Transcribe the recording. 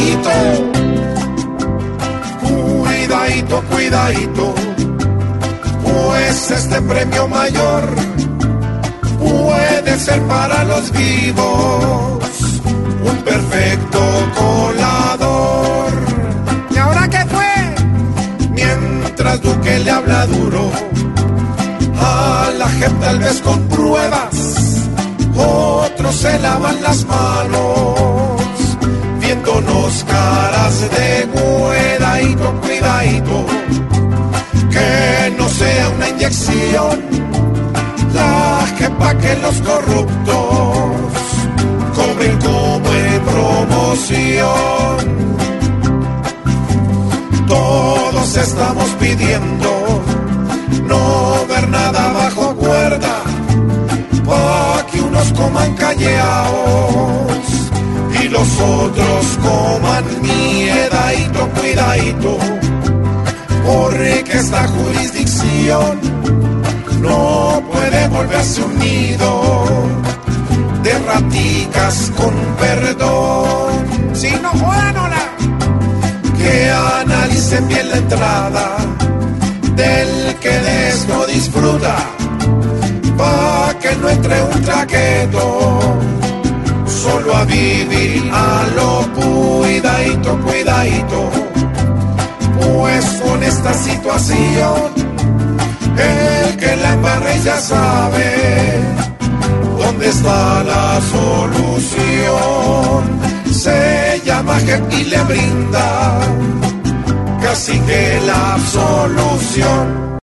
cuidadito, cuidadito, cuidadito, pues este premio mayor puede ser para los vivos un perfecto colador. ¿Y ahora qué fue? Mientras Duque le habla duro a la gente tal vez con pruebas, otros se lavan las manos, viéndonos caras de cuidadito, cuidadito, que no sea una inyección, la pa' que los corruptos cobren como en promoción. Todos estamos pidiendo no ver nada bajo cuerda, pa' que unos coman calleados los otros coman miedadito, cuidadito, porque esta jurisdicción no puede volverse un nido de raticas con perdón. Si no jodan, hola. Que analicen bien la entrada vivir a lo cuidadito, cuidadito, pues con esta situación, el que la embarre ya sabe dónde está la solución, se llama gente y le brinda casi que la absolución.